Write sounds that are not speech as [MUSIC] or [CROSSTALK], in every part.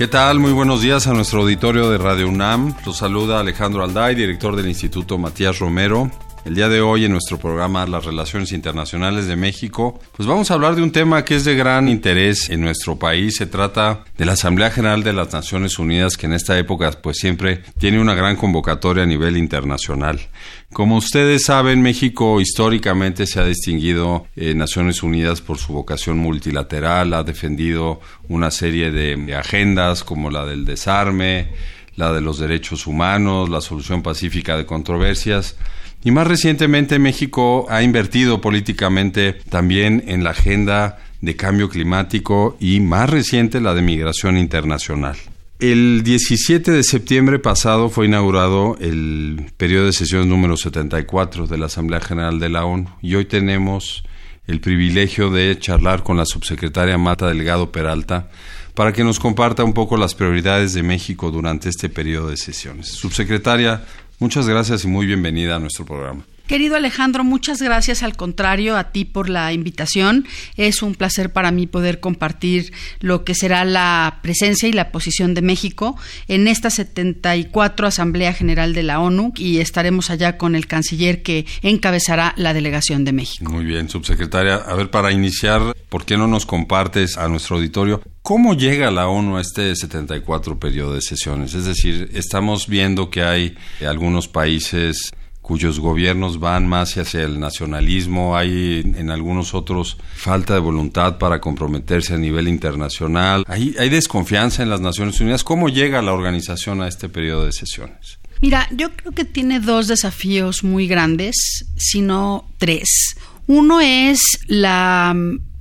¿Qué tal? Muy buenos días a nuestro auditorio de Radio UNAM. Los saluda Alejandro Alday, director del Instituto Matías Romero. El día de hoy en nuestro programa Las Relaciones Internacionales de México, pues vamos a hablar de un tema que es de gran interés en nuestro país. Se trata de la Asamblea General de las Naciones Unidas, que en esta época pues siempre tiene una gran convocatoria a nivel internacional. Como ustedes saben, México históricamente se ha distinguido en Naciones Unidas por su vocación multilateral, ha defendido una serie de agendas como la del desarme, la de los derechos humanos, la solución pacífica de controversias. Y más recientemente México ha invertido políticamente también en la agenda de cambio climático y más reciente la de migración internacional. El 17 de septiembre pasado fue inaugurado el periodo de sesiones número 74 de la Asamblea General de la ONU y hoy tenemos el privilegio de charlar con la subsecretaria Mata Delgado Peralta para que nos comparta un poco las prioridades de México durante este periodo de sesiones. Subsecretaria, Muchas gracias y muy bienvenida a nuestro programa. Querido Alejandro, muchas gracias al contrario a ti por la invitación. Es un placer para mí poder compartir lo que será la presencia y la posición de México en esta 74 Asamblea General de la ONU y estaremos allá con el canciller que encabezará la delegación de México. Muy bien, subsecretaria. A ver, para iniciar, ¿por qué no nos compartes a nuestro auditorio ¿Cómo llega la ONU a este 74 periodo de sesiones? Es decir, estamos viendo que hay algunos países cuyos gobiernos van más hacia el nacionalismo, hay en algunos otros falta de voluntad para comprometerse a nivel internacional, hay, hay desconfianza en las Naciones Unidas. ¿Cómo llega la organización a este periodo de sesiones? Mira, yo creo que tiene dos desafíos muy grandes, si no tres. Uno es la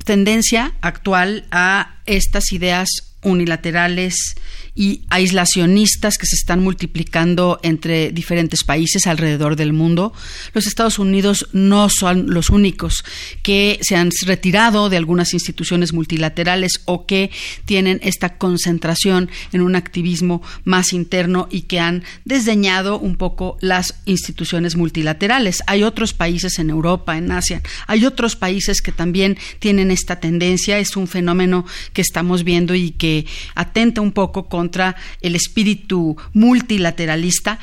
tendencia actual a estas ideas unilaterales y aislacionistas que se están multiplicando entre diferentes países alrededor del mundo. Los Estados Unidos no son los únicos que se han retirado de algunas instituciones multilaterales o que tienen esta concentración en un activismo más interno y que han desdeñado un poco las instituciones multilaterales. Hay otros países en Europa, en Asia, hay otros países que también tienen esta tendencia. Es un fenómeno que estamos viendo y que atenta un poco con contra el espíritu multilateralista,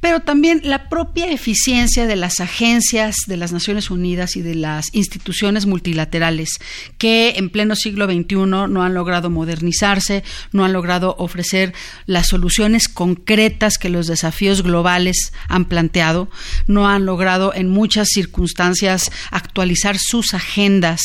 pero también la propia eficiencia de las agencias de las Naciones Unidas y de las instituciones multilaterales que en pleno siglo XXI no han logrado modernizarse, no han logrado ofrecer las soluciones concretas que los desafíos globales han planteado, no han logrado en muchas circunstancias actualizar sus agendas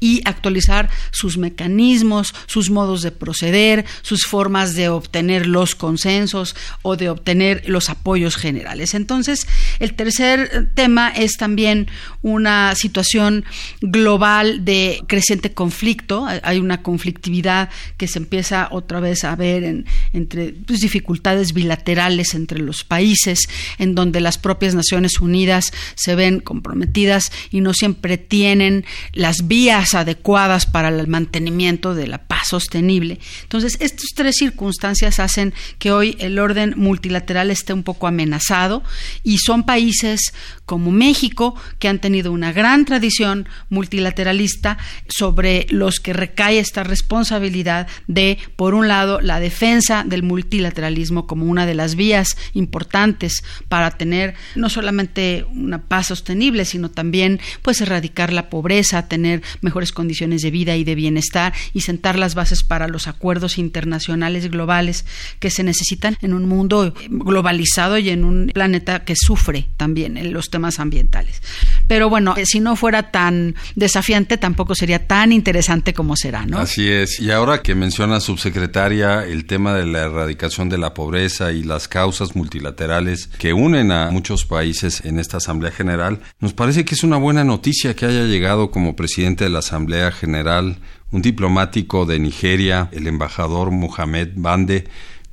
y actualizar sus mecanismos, sus modos de proceder, sus formas de obtener los consensos o de obtener los apoyos generales. Entonces, el tercer tema es también una situación global de creciente conflicto. Hay una conflictividad que se empieza otra vez a ver en, entre pues, dificultades bilaterales entre los países, en donde las propias Naciones Unidas se ven comprometidas y no siempre tienen las vías adecuadas para el mantenimiento de la paz sostenible. Entonces, estas tres circunstancias hacen que hoy el orden multilateral esté un poco amenazado y son países como México que han tenido una gran tradición multilateralista sobre los que recae esta responsabilidad de, por un lado, la defensa del multilateralismo como una de las vías importantes para tener no solamente una paz sostenible, sino también pues erradicar la pobreza, tener mejores condiciones de vida y de bienestar y sentar las bases para los acuerdos internacionales globales que se necesitan en un mundo globalizado y en un planeta que sufre también los temas ambientales. Pero bueno, si no fuera tan desafiante, tampoco sería tan interesante como será, ¿no? Así es. Y ahora que menciona, subsecretaria, el tema de la erradicación de la pobreza y las causas multilaterales que unen a muchos países en esta Asamblea General, nos parece que es una buena noticia que haya llegado como presidente de la Asamblea General un diplomático de Nigeria, el embajador Mohamed Bande,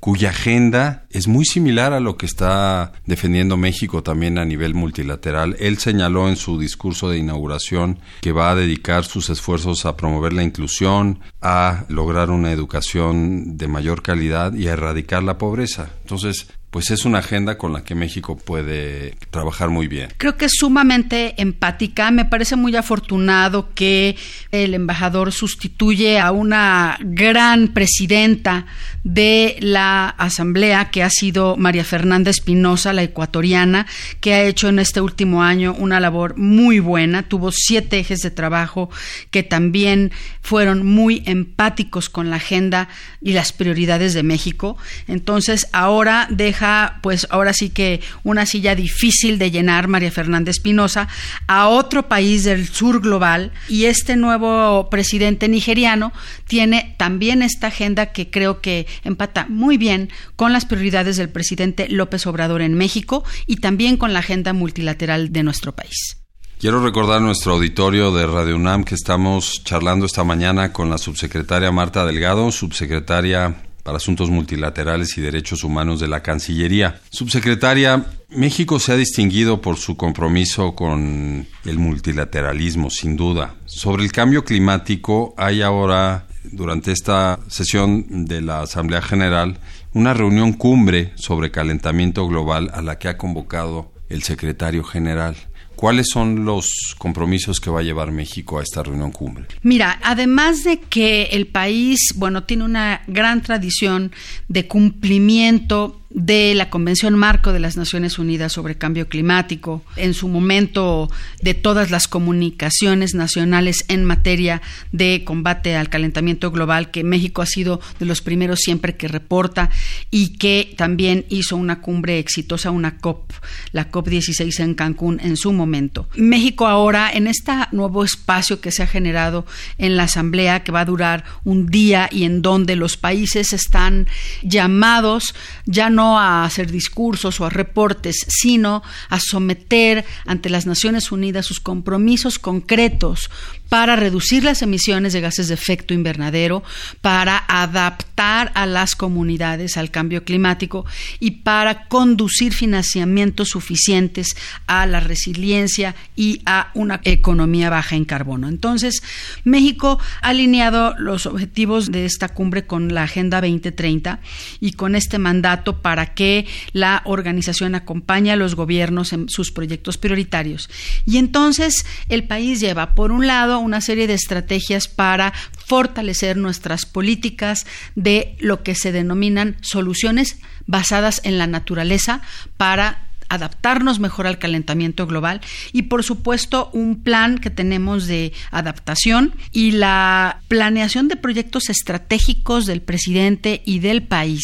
cuya agenda es muy similar a lo que está defendiendo México también a nivel multilateral. Él señaló en su discurso de inauguración que va a dedicar sus esfuerzos a promover la inclusión, a lograr una educación de mayor calidad y a erradicar la pobreza. Entonces, pues es una agenda con la que México puede trabajar muy bien. Creo que es sumamente empática. Me parece muy afortunado que el embajador sustituye a una gran presidenta de la Asamblea, que ha sido María Fernanda Espinosa, la ecuatoriana, que ha hecho en este último año una labor muy buena. Tuvo siete ejes de trabajo que también fueron muy empáticos con la agenda y las prioridades de México. Entonces, ahora deja pues ahora sí que una silla difícil de llenar, María Fernanda Espinosa, a otro país del sur global y este nuevo presidente nigeriano tiene también esta agenda que creo que empata muy bien con las prioridades del presidente López Obrador en México y también con la agenda multilateral de nuestro país. Quiero recordar a nuestro auditorio de Radio UNAM que estamos charlando esta mañana con la subsecretaria Marta Delgado, subsecretaria para Asuntos Multilaterales y Derechos Humanos de la Cancillería. Subsecretaria, México se ha distinguido por su compromiso con el multilateralismo, sin duda. Sobre el cambio climático, hay ahora, durante esta sesión de la Asamblea General, una reunión cumbre sobre calentamiento global a la que ha convocado el secretario general. ¿Cuáles son los compromisos que va a llevar México a esta reunión cumbre? Mira, además de que el país, bueno, tiene una gran tradición de cumplimiento de la Convención Marco de las Naciones Unidas sobre Cambio Climático, en su momento de todas las comunicaciones nacionales en materia de combate al calentamiento global, que México ha sido de los primeros siempre que reporta y que también hizo una cumbre exitosa, una COP, la COP16 en Cancún en su momento. México ahora, en este nuevo espacio que se ha generado en la Asamblea, que va a durar un día y en donde los países están llamados ya no a hacer discursos o a reportes, sino a someter ante las Naciones Unidas sus compromisos concretos para reducir las emisiones de gases de efecto invernadero, para adaptar a las comunidades al cambio climático y para conducir financiamientos suficientes a la resiliencia y a una economía baja en carbono. Entonces, México ha alineado los objetivos de esta cumbre con la Agenda 2030 y con este mandato para que la organización acompañe a los gobiernos en sus proyectos prioritarios. Y entonces el país lleva, por un lado, una serie de estrategias para fortalecer nuestras políticas de lo que se denominan soluciones basadas en la naturaleza para adaptarnos mejor al calentamiento global y por supuesto un plan que tenemos de adaptación y la planeación de proyectos estratégicos del presidente y del país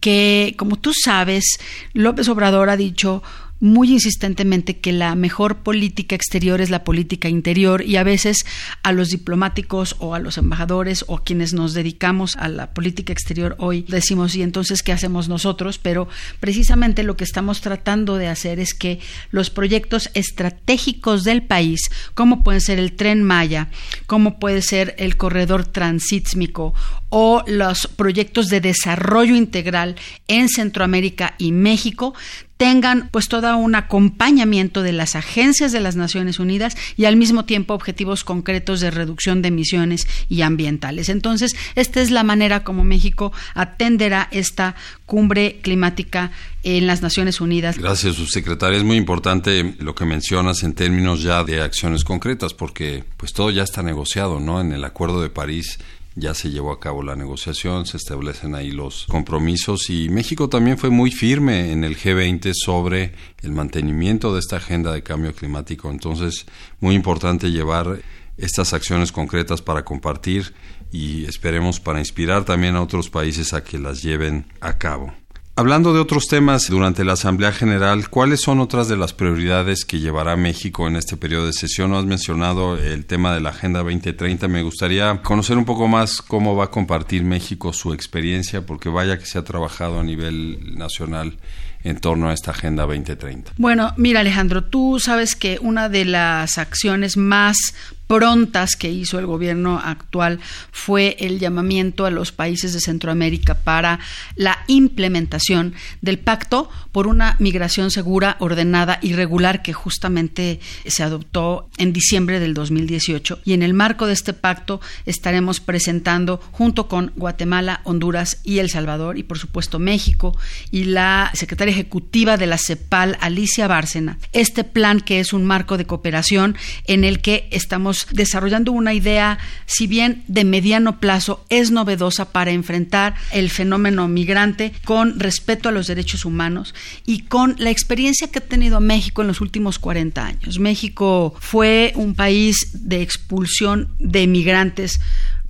que como tú sabes López Obrador ha dicho muy insistentemente que la mejor política exterior es la política interior y a veces a los diplomáticos o a los embajadores o quienes nos dedicamos a la política exterior hoy decimos y entonces qué hacemos nosotros, pero precisamente lo que estamos tratando de hacer es que los proyectos estratégicos del país, como pueden ser el tren Maya, como puede ser el corredor transísmico o los proyectos de desarrollo integral en Centroamérica y México tengan pues todo un acompañamiento de las agencias de las Naciones Unidas y al mismo tiempo objetivos concretos de reducción de emisiones y ambientales. Entonces, esta es la manera como México atenderá esta cumbre climática en las Naciones Unidas. Gracias, subsecretaria. Es muy importante lo que mencionas en términos ya de acciones concretas, porque pues todo ya está negociado, ¿no? En el Acuerdo de París ya se llevó a cabo la negociación, se establecen ahí los compromisos y México también fue muy firme en el G20 sobre el mantenimiento de esta agenda de cambio climático. Entonces, muy importante llevar estas acciones concretas para compartir y esperemos para inspirar también a otros países a que las lleven a cabo. Hablando de otros temas durante la Asamblea General, ¿cuáles son otras de las prioridades que llevará México en este periodo de sesión? Has mencionado el tema de la Agenda 2030. Me gustaría conocer un poco más cómo va a compartir México su experiencia, porque vaya que se ha trabajado a nivel nacional en torno a esta Agenda 2030. Bueno, mira Alejandro, tú sabes que una de las acciones más prontas que hizo el gobierno actual fue el llamamiento a los países de Centroamérica para la implementación del pacto por una migración segura, ordenada y regular que justamente se adoptó en diciembre del 2018. Y en el marco de este pacto estaremos presentando junto con Guatemala, Honduras y El Salvador y por supuesto México y la secretaria ejecutiva de la CEPAL, Alicia Bárcena, este plan que es un marco de cooperación en el que estamos desarrollando una idea, si bien de mediano plazo, es novedosa para enfrentar el fenómeno migrante con respeto a los derechos humanos y con la experiencia que ha tenido México en los últimos 40 años. México fue un país de expulsión de migrantes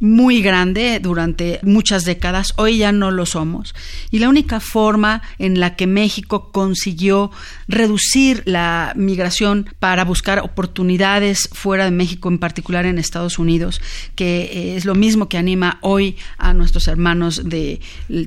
muy grande durante muchas décadas, hoy ya no lo somos. Y la única forma en la que México consiguió reducir la migración para buscar oportunidades fuera de México, en particular en Estados Unidos, que eh, es lo mismo que anima hoy a nuestros hermanos del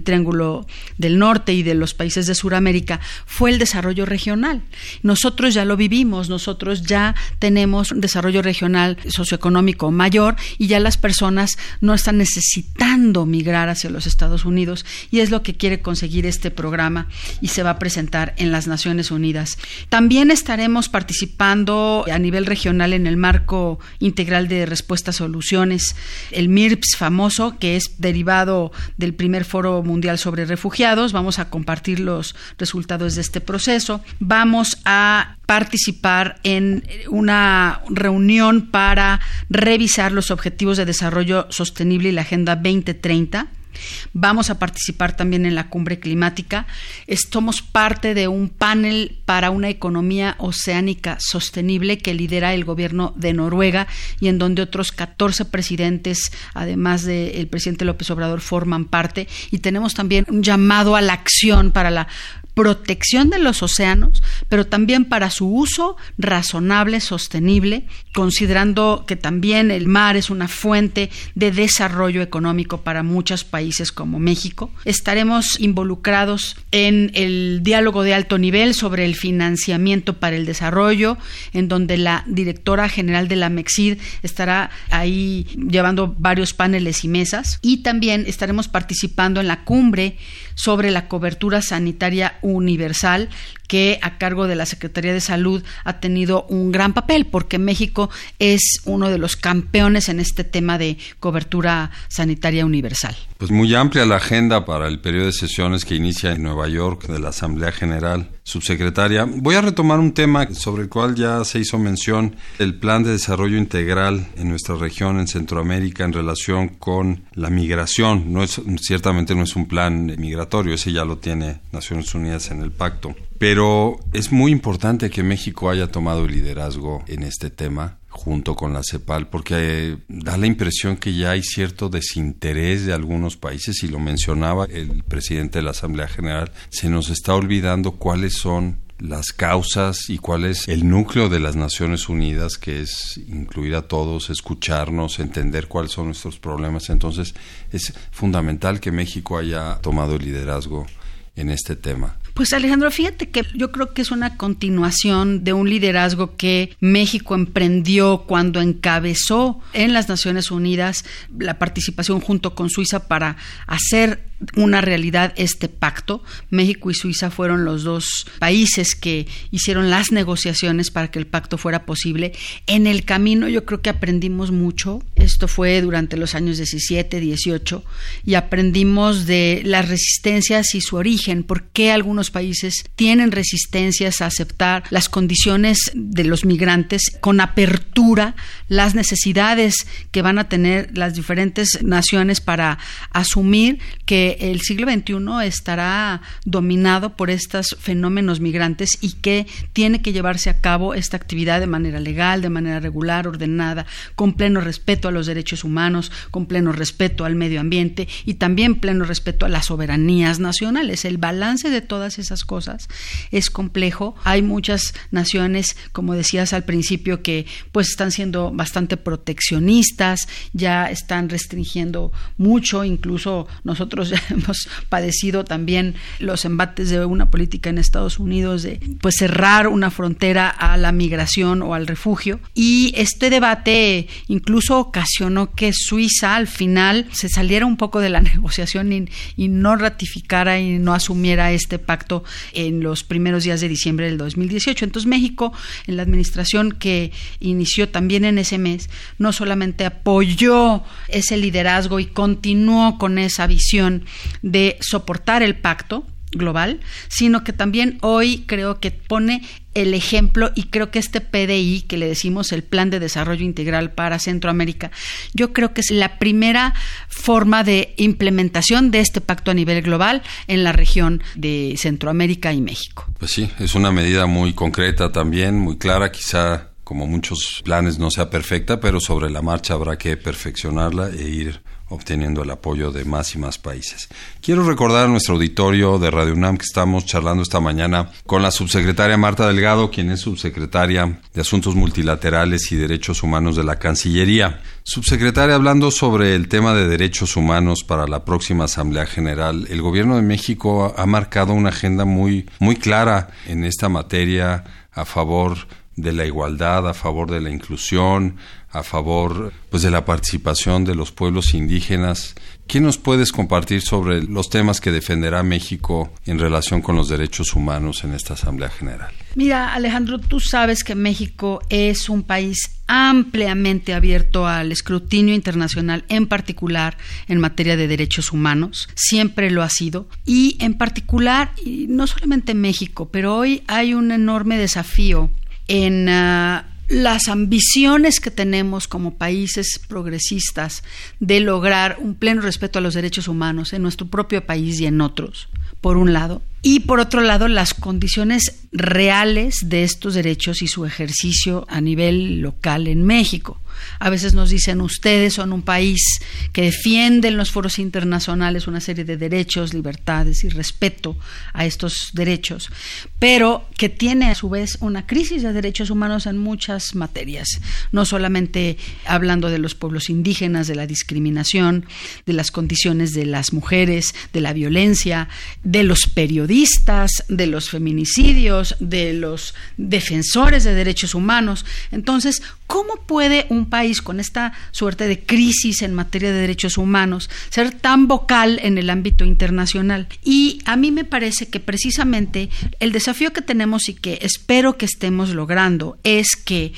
Triángulo del Norte y de los países de Sudamérica, fue el desarrollo regional. Nosotros ya lo vivimos, nosotros ya tenemos un desarrollo regional socioeconómico mayor y ya las personas no están necesitando migrar hacia los Estados Unidos y es lo que quiere conseguir este programa y se va a presentar en las Naciones Unidas. También estaremos participando a nivel regional en el marco integral de respuesta a soluciones, el MIRPS famoso, que es derivado del primer foro mundial sobre refugiados. Vamos a compartir los resultados de este proceso. Vamos a participar en una reunión para revisar los objetivos de desarrollo sostenible y la Agenda 2030. Vamos a participar también en la cumbre climática. Somos parte de un panel para una economía oceánica sostenible que lidera el gobierno de Noruega y en donde otros 14 presidentes, además del presidente López Obrador, forman parte. Y tenemos también un llamado a la acción para la protección de los océanos, pero también para su uso razonable, sostenible, considerando que también el mar es una fuente de desarrollo económico para muchos países como México. Estaremos involucrados en el diálogo de alto nivel sobre el financiamiento para el desarrollo, en donde la directora general de la MEXID estará ahí llevando varios paneles y mesas. Y también estaremos participando en la cumbre sobre la cobertura sanitaria universal que a cargo de la Secretaría de Salud ha tenido un gran papel porque México es uno de los campeones en este tema de cobertura sanitaria universal. Pues muy amplia la agenda para el periodo de sesiones que inicia en Nueva York de la Asamblea General. Subsecretaria, voy a retomar un tema sobre el cual ya se hizo mención, el plan de desarrollo integral en nuestra región, en Centroamérica, en relación con la migración. No es, ciertamente no es un plan migratorio, ese ya lo tiene Naciones Unidas en el pacto. Pero es muy importante que México haya tomado el liderazgo en este tema junto con la CEPAL, porque eh, da la impresión que ya hay cierto desinterés de algunos países, y lo mencionaba el presidente de la Asamblea General, se nos está olvidando cuáles son las causas y cuál es el núcleo de las Naciones Unidas, que es incluir a todos, escucharnos, entender cuáles son nuestros problemas. Entonces es fundamental que México haya tomado el liderazgo en este tema. Pues Alejandro, fíjate que yo creo que es una continuación de un liderazgo que México emprendió cuando encabezó en las Naciones Unidas la participación junto con Suiza para hacer una realidad este pacto. México y Suiza fueron los dos países que hicieron las negociaciones para que el pacto fuera posible. En el camino yo creo que aprendimos mucho. Esto fue durante los años 17, 18 y aprendimos de las resistencias y su origen, por qué algunos países tienen resistencias a aceptar las condiciones de los migrantes con apertura, las necesidades que van a tener las diferentes naciones para asumir el siglo XXI estará dominado por estos fenómenos migrantes y que tiene que llevarse a cabo esta actividad de manera legal, de manera regular, ordenada, con pleno respeto a los derechos humanos, con pleno respeto al medio ambiente y también pleno respeto a las soberanías nacionales. El balance de todas esas cosas es complejo. Hay muchas naciones, como decías al principio, que pues están siendo bastante proteccionistas, ya están restringiendo mucho, incluso nosotros [LAUGHS] hemos padecido también los embates de una política en Estados Unidos de pues cerrar una frontera a la migración o al refugio y este debate incluso ocasionó que Suiza al final se saliera un poco de la [LAUGHS] negociación y, y no ratificara y no asumiera este pacto en los primeros días de diciembre del 2018. Entonces México en la administración que inició también en ese mes no solamente apoyó ese liderazgo y continuó con esa visión de soportar el pacto global, sino que también hoy creo que pone el ejemplo y creo que este PDI que le decimos el Plan de Desarrollo Integral para Centroamérica, yo creo que es la primera forma de implementación de este pacto a nivel global en la región de Centroamérica y México. Pues sí, es una medida muy concreta también, muy clara, quizá como muchos planes no sea perfecta, pero sobre la marcha habrá que perfeccionarla e ir obteniendo el apoyo de más y más países. Quiero recordar a nuestro auditorio de Radio UNAM que estamos charlando esta mañana con la subsecretaria Marta Delgado, quien es subsecretaria de Asuntos Multilaterales y Derechos Humanos de la Cancillería. Subsecretaria, hablando sobre el tema de derechos humanos para la próxima Asamblea General, el Gobierno de México ha marcado una agenda muy, muy clara en esta materia a favor de la igualdad, a favor de la inclusión, a favor pues de la participación de los pueblos indígenas. ¿Qué nos puedes compartir sobre los temas que defenderá México en relación con los derechos humanos en esta Asamblea General? Mira, Alejandro, tú sabes que México es un país ampliamente abierto al escrutinio internacional, en particular en materia de derechos humanos. Siempre lo ha sido. Y en particular, no solamente México, pero hoy hay un enorme desafío en uh, las ambiciones que tenemos como países progresistas de lograr un pleno respeto a los derechos humanos en nuestro propio país y en otros, por un lado, y por otro lado las condiciones reales de estos derechos y su ejercicio a nivel local en México. A veces nos dicen ustedes son un país que defiende en los foros internacionales una serie de derechos, libertades y respeto a estos derechos, pero que tiene a su vez una crisis de derechos humanos en muchas materias, no solamente hablando de los pueblos indígenas, de la discriminación, de las condiciones de las mujeres, de la violencia, de los periodistas, de los feminicidios, de los defensores de derechos humanos. Entonces, ¿cómo puede un país con esta suerte de crisis en materia de derechos humanos ser tan vocal en el ámbito internacional. Y a mí me parece que precisamente el desafío que tenemos y que espero que estemos logrando es que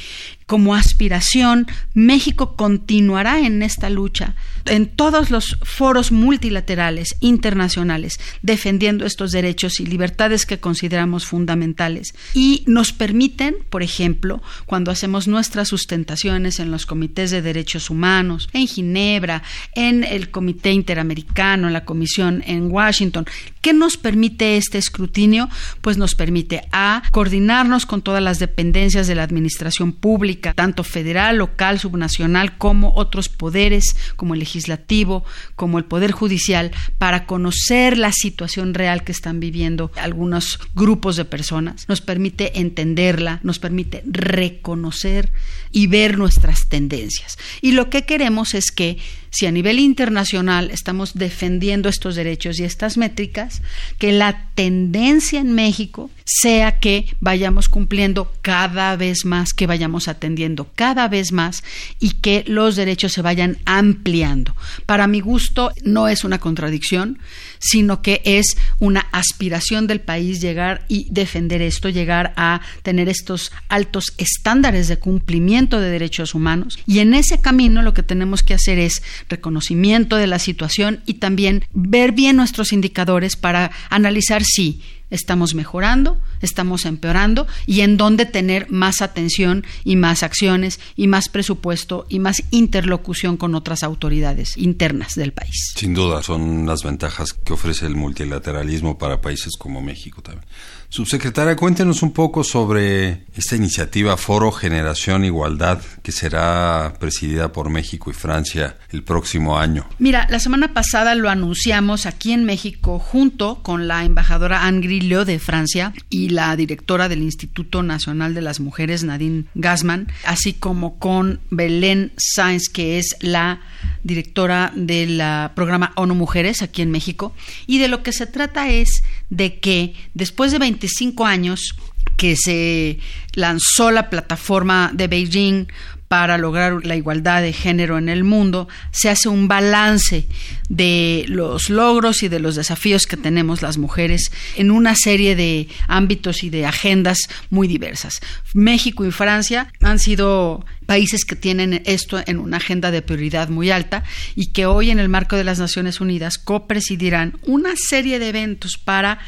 como aspiración, México continuará en esta lucha en todos los foros multilaterales internacionales, defendiendo estos derechos y libertades que consideramos fundamentales y nos permiten, por ejemplo, cuando hacemos nuestras sustentaciones en los comités de derechos humanos, en Ginebra, en el Comité Interamericano, en la Comisión en Washington, ¿qué nos permite este escrutinio? Pues nos permite a coordinarnos con todas las dependencias de la administración pública tanto federal, local, subnacional, como otros poderes, como el legislativo, como el poder judicial, para conocer la situación real que están viviendo algunos grupos de personas. Nos permite entenderla, nos permite reconocer y ver nuestras tendencias. Y lo que queremos es que si a nivel internacional estamos defendiendo estos derechos y estas métricas, que la tendencia en México sea que vayamos cumpliendo cada vez más, que vayamos atendiendo cada vez más y que los derechos se vayan ampliando. Para mi gusto no es una contradicción, sino que es una aspiración del país llegar y defender esto, llegar a tener estos altos estándares de cumplimiento de derechos humanos. Y en ese camino lo que tenemos que hacer es reconocimiento de la situación y también ver bien nuestros indicadores para analizar si estamos mejorando, estamos empeorando y en dónde tener más atención y más acciones y más presupuesto y más interlocución con otras autoridades internas del país. Sin duda, son las ventajas que ofrece el multilateralismo para países como México también. Subsecretaria, cuéntenos un poco sobre esta iniciativa Foro Generación Igualdad que será presidida por México y Francia el próximo año. Mira, la semana pasada lo anunciamos aquí en México junto con la embajadora Anne Lille de Francia y la directora del Instituto Nacional de las Mujeres, Nadine Gassman, así como con Belén Sáenz, que es la directora del programa ONU Mujeres aquí en México. Y de lo que se trata es de que después de 25 años que se lanzó la plataforma de Beijing para lograr la igualdad de género en el mundo, se hace un balance de los logros y de los desafíos que tenemos las mujeres en una serie de ámbitos y de agendas muy diversas. México y Francia han sido países que tienen esto en una agenda de prioridad muy alta y que hoy en el marco de las Naciones Unidas copresidirán una serie de eventos para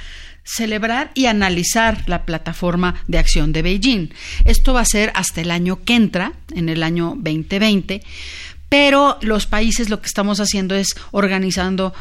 celebrar y analizar la plataforma de acción de Beijing. Esto va a ser hasta el año que entra, en el año 2020, pero los países lo que estamos haciendo es organizando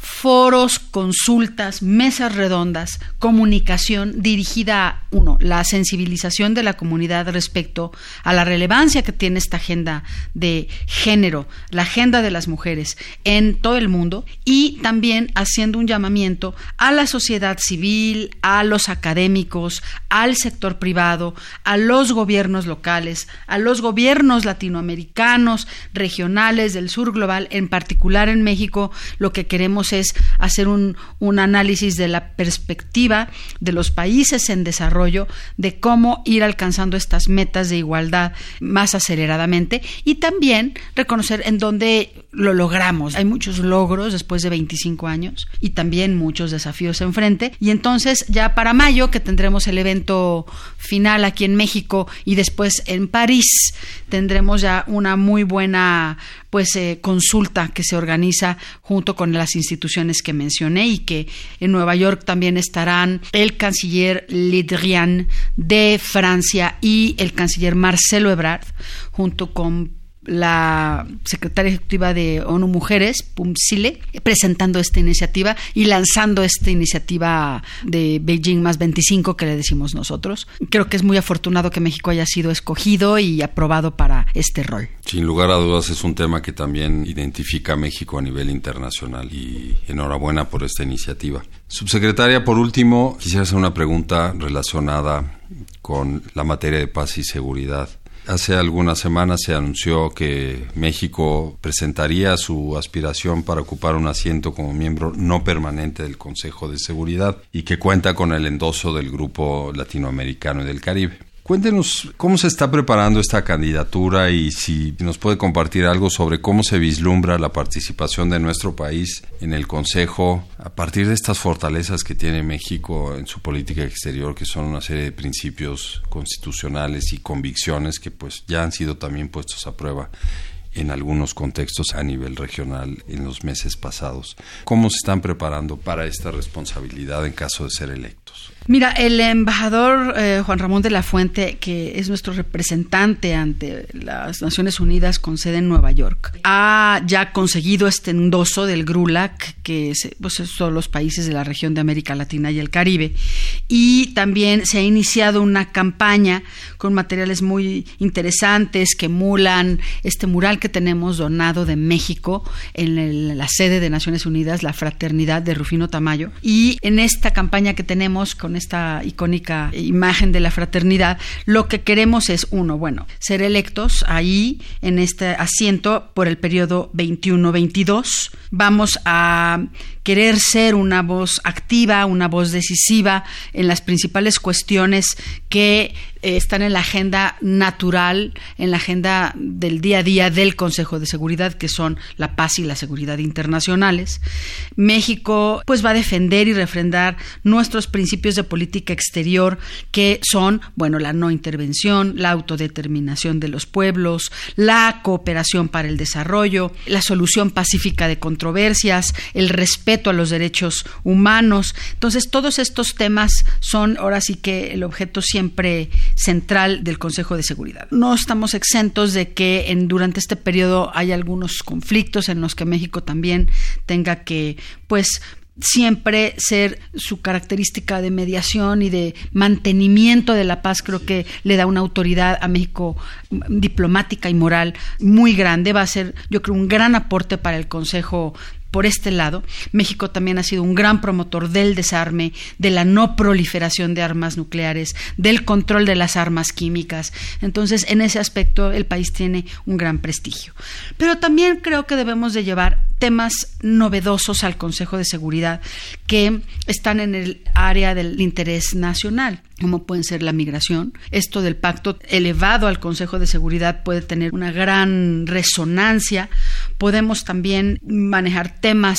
foros, consultas, mesas redondas, comunicación dirigida a, uno, la sensibilización de la comunidad respecto a la relevancia que tiene esta agenda de género, la agenda de las mujeres en todo el mundo y también haciendo un llamamiento a la sociedad civil, a los académicos, al sector privado, a los gobiernos locales, a los gobiernos latinoamericanos, regionales del sur global, en particular en México, lo que queremos es hacer un, análisis de la perspectiva de los países en desarrollo, de cómo ir alcanzando estas metas de igualdad más aceleradamente y también reconocer en dónde lo logramos. Hay muchos logros después de 25 años y también muchos desafíos enfrente. Y entonces ya para mayo, que tendremos el evento final aquí en México y después en París, tendremos ya una muy buena pues eh, consulta que se organiza junto con las instituciones que mencioné y que en Nueva York también estarán el canciller Le Drian de Francia y el canciller Marcelo Ebrard junto con la secretaria ejecutiva de ONU Mujeres, Pumsile, presentando esta iniciativa y lanzando esta iniciativa de Beijing más 25 que le decimos nosotros. Creo que es muy afortunado que México haya sido escogido y aprobado para este rol. Sin lugar a dudas es un tema que también identifica a México a nivel internacional y enhorabuena por esta iniciativa. Subsecretaria, por último, quisiera hacer una pregunta relacionada con la materia de paz y seguridad. Hace algunas semanas se anunció que México presentaría su aspiración para ocupar un asiento como miembro no permanente del Consejo de Seguridad y que cuenta con el endoso del Grupo Latinoamericano y del Caribe. Cuéntenos cómo se está preparando esta candidatura y si nos puede compartir algo sobre cómo se vislumbra la participación de nuestro país en el Consejo a partir de estas fortalezas que tiene México en su política exterior, que son una serie de principios constitucionales y convicciones que pues ya han sido también puestos a prueba en algunos contextos a nivel regional en los meses pasados. ¿Cómo se están preparando para esta responsabilidad en caso de ser electos? Mira, el embajador eh, Juan Ramón de la Fuente, que es nuestro representante ante las Naciones Unidas con sede en Nueva York, ha ya conseguido este endoso del GRULAC, que pues, son los países de la región de América Latina y el Caribe, y también se ha iniciado una campaña con materiales muy interesantes que emulan este mural que tenemos donado de México en la sede de Naciones Unidas, la Fraternidad de Rufino Tamayo, y en esta campaña que tenemos con esta icónica imagen de la fraternidad, lo que queremos es, uno, bueno, ser electos ahí en este asiento por el periodo 21-22. Vamos a querer ser una voz activa, una voz decisiva en las principales cuestiones que eh, están en la agenda natural, en la agenda del día a día del Consejo de Seguridad, que son la paz y la seguridad internacionales. México pues va a defender y refrendar nuestros principios de política exterior, que son, bueno, la no intervención, la autodeterminación de los pueblos, la cooperación para el desarrollo, la solución pacífica de controversias, el respeto a los derechos humanos. Entonces, todos estos temas son ahora sí que el objeto siempre central del Consejo de Seguridad. No estamos exentos de que en, durante este periodo hay algunos conflictos en los que México también tenga que, pues, siempre ser su característica de mediación y de mantenimiento de la paz, creo que le da una autoridad a México diplomática y moral muy grande. Va a ser, yo creo, un gran aporte para el Consejo por este lado. México también ha sido un gran promotor del desarme, de la no proliferación de armas nucleares, del control de las armas químicas. Entonces, en ese aspecto, el país tiene un gran prestigio. Pero también creo que debemos de llevar temas novedosos al Consejo de Seguridad que están en el área del interés nacional como pueden ser la migración. Esto del pacto elevado al Consejo de Seguridad puede tener una gran resonancia. Podemos también manejar temas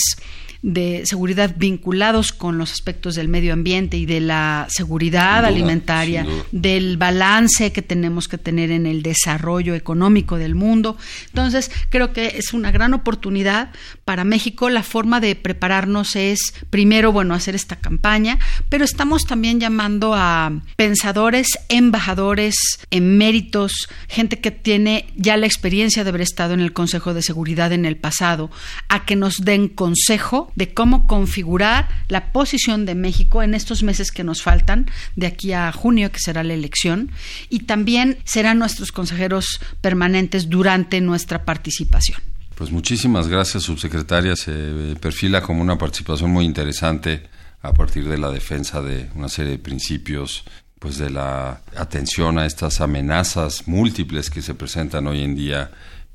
de seguridad vinculados con los aspectos del medio ambiente y de la seguridad alimentaria, del balance que tenemos que tener en el desarrollo económico del mundo. Entonces, creo que es una gran oportunidad para México. La forma de prepararnos es, primero, bueno, hacer esta campaña, pero estamos también llamando a pensadores, embajadores, eméritos, gente que tiene ya la experiencia de haber estado en el Consejo de Seguridad en el pasado, a que nos den consejo de cómo configurar la posición de México en estos meses que nos faltan, de aquí a junio, que será la elección, y también serán nuestros consejeros permanentes durante nuestra participación. Pues muchísimas gracias, subsecretaria. Se perfila como una participación muy interesante a partir de la defensa de una serie de principios pues de la atención a estas amenazas múltiples que se presentan hoy en día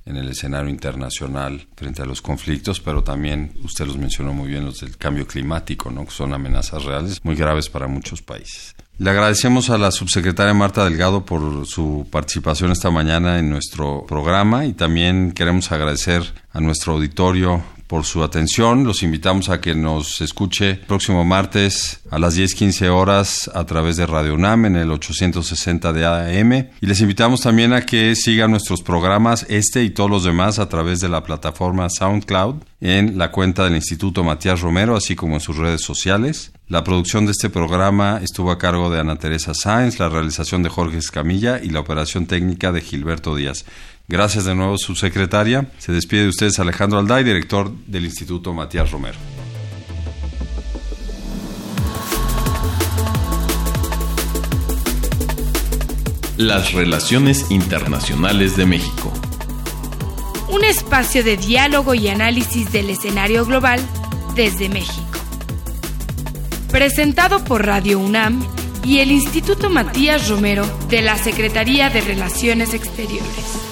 en el escenario internacional frente a los conflictos, pero también usted los mencionó muy bien, los del cambio climático, ¿no? que son amenazas reales muy graves para muchos países. Le agradecemos a la subsecretaria Marta Delgado por su participación esta mañana en nuestro programa y también queremos agradecer a nuestro auditorio por su atención. Los invitamos a que nos escuche próximo martes a las 10:15 horas a través de Radio UNAM en el 860 de AM y les invitamos también a que sigan nuestros programas este y todos los demás a través de la plataforma SoundCloud en la cuenta del Instituto Matías Romero así como en sus redes sociales. La producción de este programa estuvo a cargo de Ana Teresa Sáenz, la realización de Jorge Escamilla y la operación técnica de Gilberto Díaz. Gracias de nuevo, subsecretaria. Se despide de ustedes Alejandro Alday, director del Instituto Matías Romero. Las relaciones internacionales de México. Un espacio de diálogo y análisis del escenario global desde México. Presentado por Radio UNAM y el Instituto Matías Romero de la Secretaría de Relaciones Exteriores.